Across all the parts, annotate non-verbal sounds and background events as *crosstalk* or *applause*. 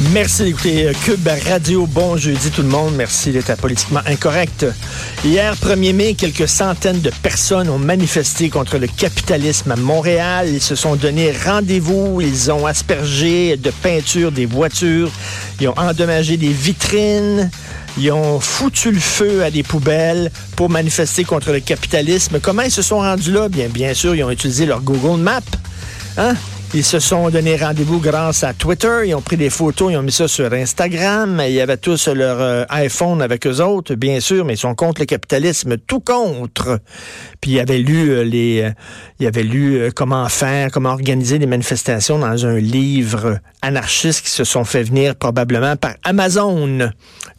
Merci d'écouter Cube Radio. Bon jeudi tout le monde. Merci d'être politiquement incorrect. Hier, 1er mai, quelques centaines de personnes ont manifesté contre le capitalisme à Montréal. Ils se sont donné rendez-vous. Ils ont aspergé de peinture des voitures. Ils ont endommagé des vitrines. Ils ont foutu le feu à des poubelles pour manifester contre le capitalisme. Comment ils se sont rendus là? Bien, bien sûr, ils ont utilisé leur Google Maps. Hein? Ils se sont donné rendez-vous grâce à Twitter. Ils ont pris des photos, ils ont mis ça sur Instagram. Il y avait tous leur euh, iPhone avec eux autres, bien sûr, mais ils sont contre le capitalisme, tout contre. Puis ils avaient lu euh, les, euh, ils avaient lu comment faire, comment organiser des manifestations dans un livre anarchiste qui se sont fait venir probablement par Amazon.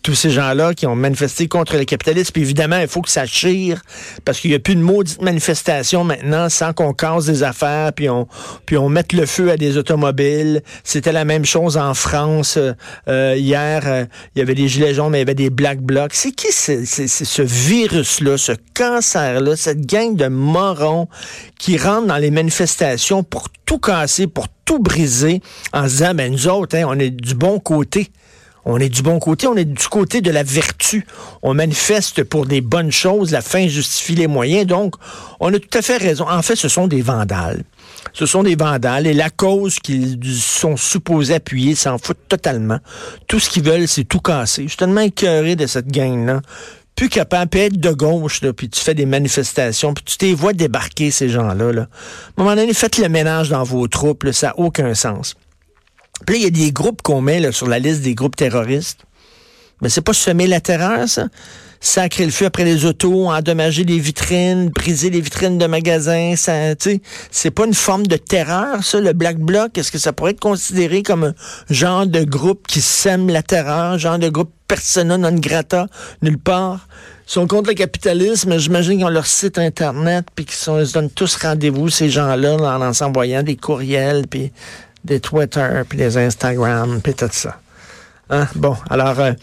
Tous ces gens-là qui ont manifesté contre le capitalisme. Puis évidemment, il faut que ça chire parce qu'il n'y a plus de maudite manifestation maintenant sans qu'on casse des affaires puis on, puis on mette le feu à des automobiles. C'était la même chose en France. Euh, hier, euh, il y avait des gilets jaunes, mais il y avait des black blocs. C'est qui c'est, c'est ce virus-là, ce cancer-là, cette gang de morons qui rentrent dans les manifestations pour tout casser, pour tout briser, en se disant, ben nous autres, hein, on est du bon côté. On est du bon côté, on est du côté de la vertu. On manifeste pour des bonnes choses, la fin justifie les moyens. Donc, on a tout à fait raison. En fait, ce sont des vandales. Ce sont des vandales et la cause qu'ils sont supposés appuyer s'en foutent totalement. Tout ce qu'ils veulent, c'est tout casser. Je suis tellement écœuré de cette gang-là. Plus capable, puis être de gauche, puis tu fais des manifestations, puis tu t'es vois débarquer ces gens-là. Là. À un moment donné, faites le ménage dans vos troupes, ça n'a aucun sens. Puis là, il y a des groupes qu'on met sur la liste des groupes terroristes. Mais c'est pas semer la terreur, ça? Sacrer le feu après les autos, endommager les vitrines, briser les vitrines de magasins, ça, c'est pas une forme de terreur, ça, le Black Bloc? Est-ce que ça pourrait être considéré comme un genre de groupe qui sème la terreur, genre de groupe persona non grata, nulle part? Ils sont contre le capitalisme, j'imagine qu'ils ont leur site Internet, puis qu'ils se donnent tous rendez-vous, ces gens-là, en, en s'envoyant des courriels, puis des Twitter, puis des Instagram, puis tout ça. Hein? Bon, alors, euh,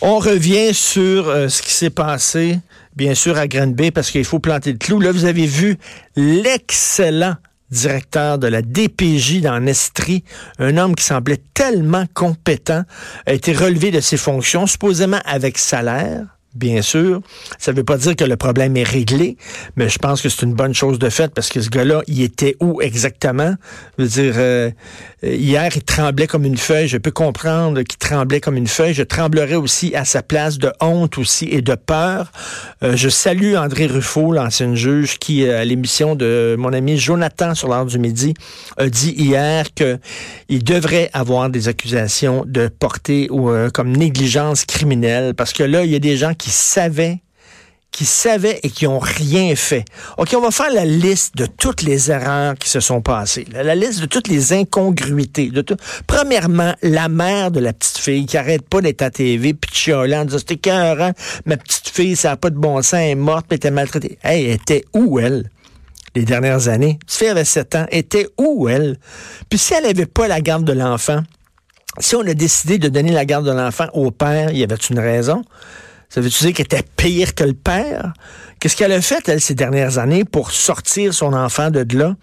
on revient sur euh, ce qui s'est passé, bien sûr, à Granby, parce qu'il faut planter le clou. Là, vous avez vu l'excellent directeur de la DPJ dans Estrie, un homme qui semblait tellement compétent, a été relevé de ses fonctions, supposément avec salaire, bien sûr. Ça ne veut pas dire que le problème est réglé, mais je pense que c'est une bonne chose de fait parce que ce gars-là, il était où exactement? Je veux dire, euh, hier, il tremblait comme une feuille. Je peux comprendre qu'il tremblait comme une feuille. Je tremblerais aussi à sa place de honte aussi et de peur. Euh, je salue André Ruffo, l'ancien juge, qui, euh, à l'émission de mon ami Jonathan sur l'heure du midi, a dit hier que il devrait avoir des accusations de portée ou comme négligence criminelle parce que là, il y a des gens qui savaient qui savaient et qui ont rien fait. OK, on va faire la liste de toutes les erreurs qui se sont passées, la, liste de toutes les incongruités. De tout. Premièrement, la mère de la petite fille qui arrête pas d'être à TV puis chialer en disant c'était écœurant, ma petite fille, ça n'a pas de bon sens, elle est morte, elle était maltraitée. Hey, elle était où, elle? Les dernières années? Cette fille avait 7 ans. Elle était où, elle? Puis si elle n'avait pas la garde de l'enfant, si on a décidé de donner la garde de l'enfant au père, y avait une raison? Ça veut-tu dire qu'elle était pire que le père? Qu'est-ce qu'elle a fait, elle, ces dernières années pour sortir son enfant de là?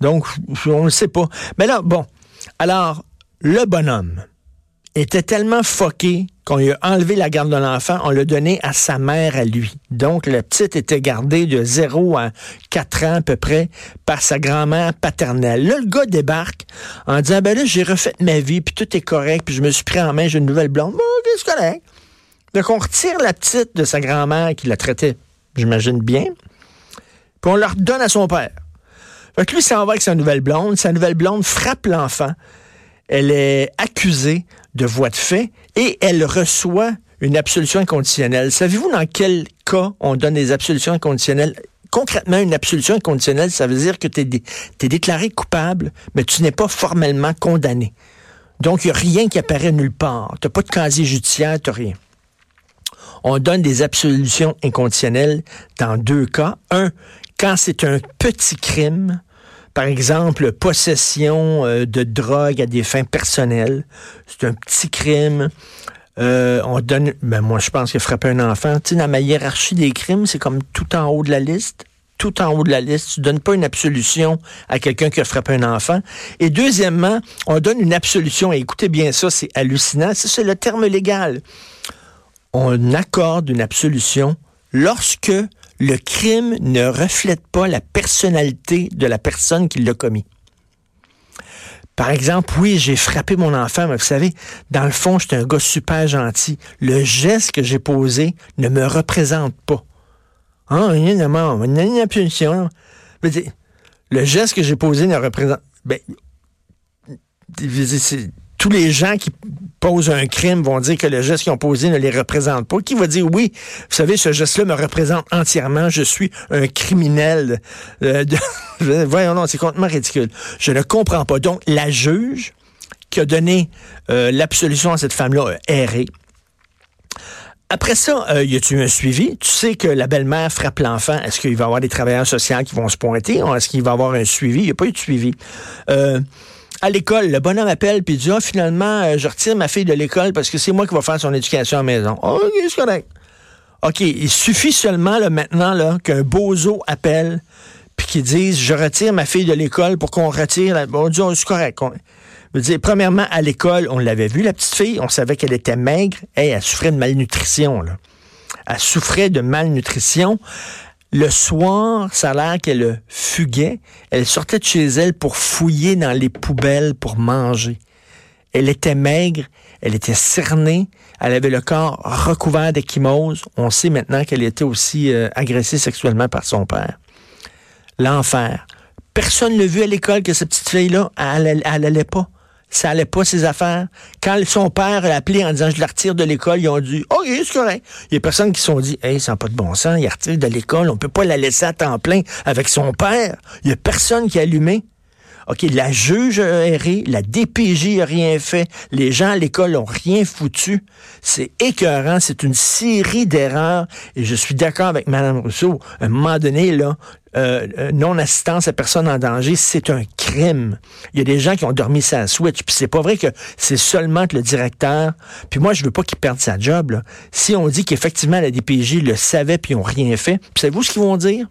Donc, on ne sait pas. Mais là, bon. Alors, le bonhomme était tellement foqué qu'on lui a enlevé la garde de l'enfant, on l'a donné à sa mère à lui. Donc, la petite était gardée de 0 à 4 ans à peu près par sa grand-mère paternelle. Là, le gars débarque en disant, ben là, j'ai refait ma vie, puis tout est correct, puis je me suis pris en main, j'ai une nouvelle blonde. Bon, c'est correct. Donc, on retire la petite de sa grand-mère qui la traitait, j'imagine bien, puis on la redonne à son père. Donc lui, s'en va avec sa nouvelle blonde. Sa nouvelle blonde frappe l'enfant. Elle est accusée de voie de fait et elle reçoit une absolution inconditionnelle. Savez-vous dans quel cas on donne des absolutions inconditionnelles? Concrètement, une absolution inconditionnelle, ça veut dire que tu es, déclaré coupable, mais tu n'es pas formellement condamné. Donc, il n'y a rien qui apparaît nulle part. Tu n'as pas de casier judiciaire, tu rien. On donne des absolutions inconditionnelles dans deux cas. Un, quand c'est un petit crime, par exemple, possession euh, de drogue à des fins personnelles, c'est un petit crime. Euh, on donne, ben moi je pense que frapper un enfant, tu sais, dans ma hiérarchie des crimes, c'est comme tout en haut de la liste. Tout en haut de la liste. Tu donnes pas une absolution à quelqu'un qui a frappé un enfant. Et deuxièmement, on donne une absolution. Et écoutez bien ça, c'est hallucinant. C'est le terme légal. On accorde une absolution lorsque le crime ne reflète pas la personnalité de la personne qui l'a commis. Par exemple, oui, j'ai frappé mon enfant, mais vous savez, dans le fond, j'étais un gars super gentil. Le geste que j'ai posé ne me représente pas. A une punition. Le geste que j'ai posé ne représente. Ben, tous les gens qui posent un crime vont dire que le geste qu'ils ont posé ne les représente pas. Qui va dire oui, vous savez, ce geste-là me représente entièrement, je suis un criminel. Euh, *laughs* voyons, non, c'est complètement ridicule. Je ne comprends pas. Donc, la juge qui a donné euh, l'absolution à cette femme-là a erré. Après ça, euh, y a-tu un suivi? Tu sais que la belle-mère frappe l'enfant. Est-ce qu'il va y avoir des travailleurs sociaux qui vont se pointer? Est-ce qu'il va y avoir un suivi? Il n'y a pas eu de suivi. Euh, à l'école, le bonhomme appelle puis dit ah, finalement, euh, je retire ma fille de l'école parce que c'est moi qui vais faire son éducation à la maison. OK, c'est correct. OK, il suffit seulement là, maintenant là, qu'un bozo appelle puis qu'il dise je retire ma fille de l'école pour qu'on retire la. Bon, oh, c'est correct. Je veux dire, premièrement, à l'école, on l'avait vu, la petite fille, on savait qu'elle était maigre. et elle souffrait de malnutrition. Elle souffrait de malnutrition. Le soir, ça a l'air qu'elle fuguait. Elle sortait de chez elle pour fouiller dans les poubelles pour manger. Elle était maigre, elle était cernée, elle avait le corps recouvert d'échymose. On sait maintenant qu'elle était aussi euh, agressée sexuellement par son père. L'enfer. Personne ne l'a vu à l'école que cette petite fille-là, elle, elle, allait pas ça allait pas ses affaires. Quand son père l'a appelé en disant je la retire de l'école, ils ont dit OK, c'est correct. Il y a personne qui se sont dit Hey, ça n'a pas de bon sens, il retire de l'école, on peut pas la laisser à temps plein avec son père. Il y a personne qui a allumé. OK, la juge a erré, la DPJ a rien fait, les gens à l'école ont rien foutu. C'est écœurant, c'est une série d'erreurs et je suis d'accord avec Mme Rousseau. À un moment donné, là, euh, euh, non-assistance à personne en danger, c'est un crime. Il y a des gens qui ont dormi sa switch, puis c'est pas vrai que c'est seulement que le directeur. Puis moi, je veux pas qu'il perde sa job. Si on dit qu'effectivement la DPJ le savait puis ils ont rien fait, savez-vous ce qu'ils vont dire?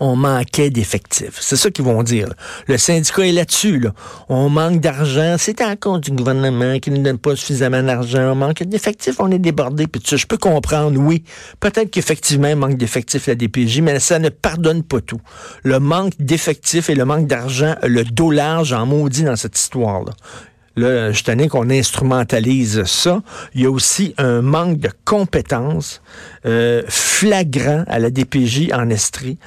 On manquait d'effectifs. C'est ça qu'ils vont dire. Le syndicat est là-dessus. On manque d'argent. C'est à cause du gouvernement qui ne donne pas suffisamment d'argent. On manque d'effectifs. On est débordé. Je peux comprendre, oui. Peut-être qu'effectivement, il manque d'effectifs la DPJ, mais ça ne pardonne pas tout. Le manque d'effectifs et le manque d'argent, le dos large en maudit dans cette histoire-là. Là, je tenais qu'on instrumentalise ça. Il y a aussi un manque de compétences euh, flagrant à la DPJ en Estrie.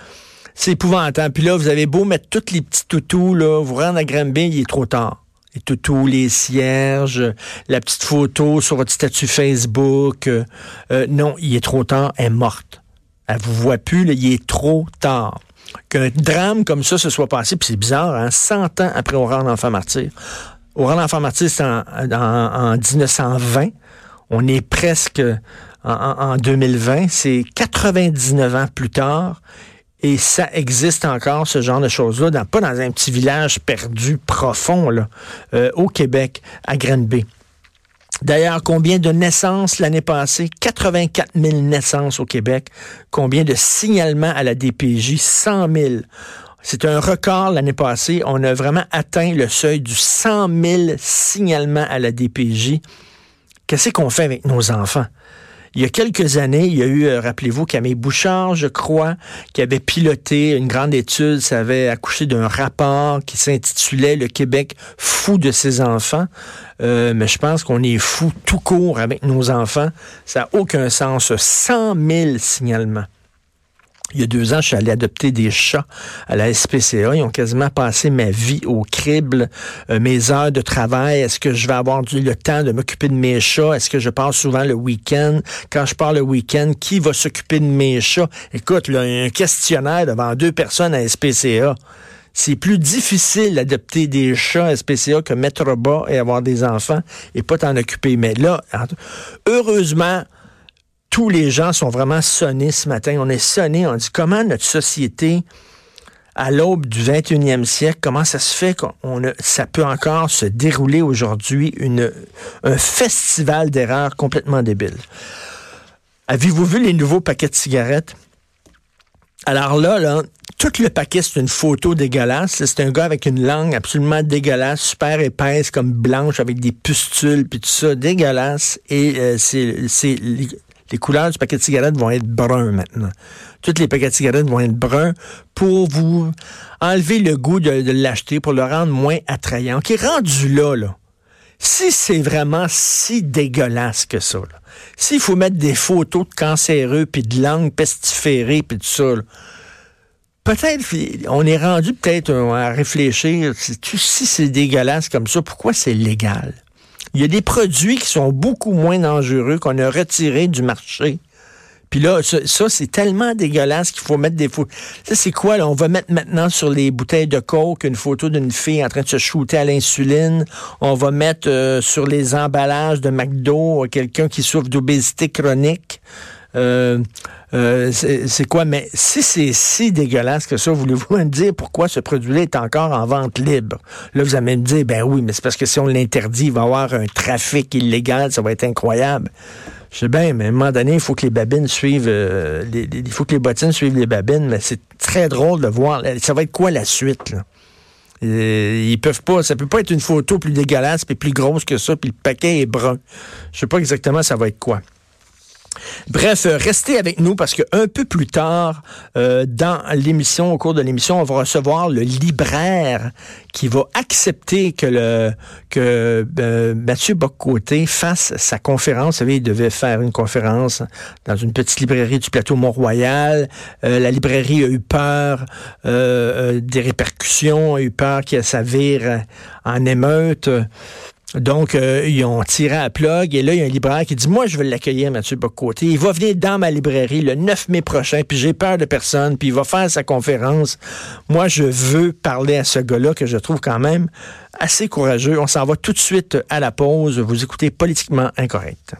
C'est épouvantable. Puis là, vous avez beau mettre tous les petits toutous, là, vous rendre à Granby, il est trop tard. Les toutous, les cierges, la petite photo sur votre statut Facebook. Euh, euh, non, il est trop tard, elle est morte. Elle vous voit plus, là, il est trop tard. Qu'un drame comme ça se soit passé, puis c'est bizarre, hein, 100 ans après Aurore d'enfant martyr. Aurore d'enfant martyr, c'est en, en, 1920. On est presque en 2020. C'est 99 ans plus tard. Et ça existe encore, ce genre de choses-là, pas dans un petit village perdu profond, là, euh, au Québec, à Granby. D'ailleurs, combien de naissances l'année passée? 84 000 naissances au Québec. Combien de signalements à la DPJ? 100 000. C'est un record l'année passée. On a vraiment atteint le seuil du 100 000 signalements à la DPJ. Qu'est-ce qu'on fait avec nos enfants? Il y a quelques années, il y a eu, euh, rappelez-vous, Camille Bouchard, je crois, qui avait piloté une grande étude, ça avait accouché d'un rapport qui s'intitulait Le Québec fou de ses enfants. Euh, mais je pense qu'on est fou tout court avec nos enfants. Ça n'a aucun sens. 100 000 signalements. Il y a deux ans, je suis allé adopter des chats à la SPCA. Ils ont quasiment passé ma vie au crible, euh, mes heures de travail. Est-ce que je vais avoir du, le temps de m'occuper de mes chats? Est-ce que je pars souvent le week-end? Quand je pars le week-end, qui va s'occuper de mes chats? Écoute, là, un questionnaire devant deux personnes à SPCA. C'est plus difficile d'adopter des chats à SPCA que mettre bas et avoir des enfants et pas t'en occuper. Mais là, heureusement, tous les gens sont vraiment sonnés ce matin. On est sonnés. On dit comment notre société, à l'aube du 21e siècle, comment ça se fait qu'on ça peut encore se dérouler aujourd'hui un festival d'erreurs complètement débile. Avez-vous vu les nouveaux paquets de cigarettes? Alors là, là, tout le paquet, c'est une photo dégueulasse. C'est un gars avec une langue absolument dégueulasse, super épaisse, comme blanche, avec des pustules, puis tout ça, dégueulasse. Et euh, c'est les couleurs du paquet de cigarettes vont être bruns maintenant. Toutes les paquets de cigarettes vont être bruns pour vous enlever le goût de, l'acheter, pour le rendre moins attrayant. Qui rendu là, là. Si c'est vraiment si dégueulasse que ça, s'il faut mettre des photos de cancéreux, puis de langue pestiférée, puis tout ça, peut-être, on est rendu peut-être à réfléchir, si c'est dégueulasse comme ça, pourquoi c'est légal? Il y a des produits qui sont beaucoup moins dangereux qu'on a retirés du marché. Puis là, ça, c'est tellement dégueulasse qu'il faut mettre des photos. Ça, c'est quoi, là? On va mettre maintenant sur les bouteilles de coke une photo d'une fille en train de se shooter à l'insuline. On va mettre euh, sur les emballages de McDo quelqu'un qui souffre d'obésité chronique. Euh, euh, c'est quoi? Mais si c'est si dégueulasse que ça, voulez-vous me dire pourquoi ce produit-là est encore en vente libre? Là, vous allez me dire, ben oui, mais c'est parce que si on l'interdit, il va y avoir un trafic illégal, ça va être incroyable. Je sais bien, mais à un moment donné, il faut que les babines suivent, euh, il faut que les bottines suivent les babines, mais c'est très drôle de voir. Ça va être quoi la suite, ils peuvent pas, ça peut pas être une photo plus dégueulasse puis plus grosse que ça, puis le paquet est brun. Je sais pas exactement ça va être quoi. Bref, euh, restez avec nous parce que un peu plus tard euh, dans l'émission, au cours de l'émission, on va recevoir le libraire qui va accepter que le que euh, Mathieu Boccoté fasse sa conférence. Vous savez, il devait faire une conférence dans une petite librairie du plateau Mont-Royal. la librairie a eu peur des répercussions, a eu peur qu'il s'avère en émeute. Donc, euh, ils ont tiré à plug et là, il y a un libraire qui dit, moi, je veux l'accueillir, Mathieu Bocoté. Il va venir dans ma librairie le 9 mai prochain, puis j'ai peur de personne, puis il va faire sa conférence. Moi, je veux parler à ce gars-là que je trouve quand même assez courageux. On s'en va tout de suite à la pause. Vous écoutez Politiquement Incorrect.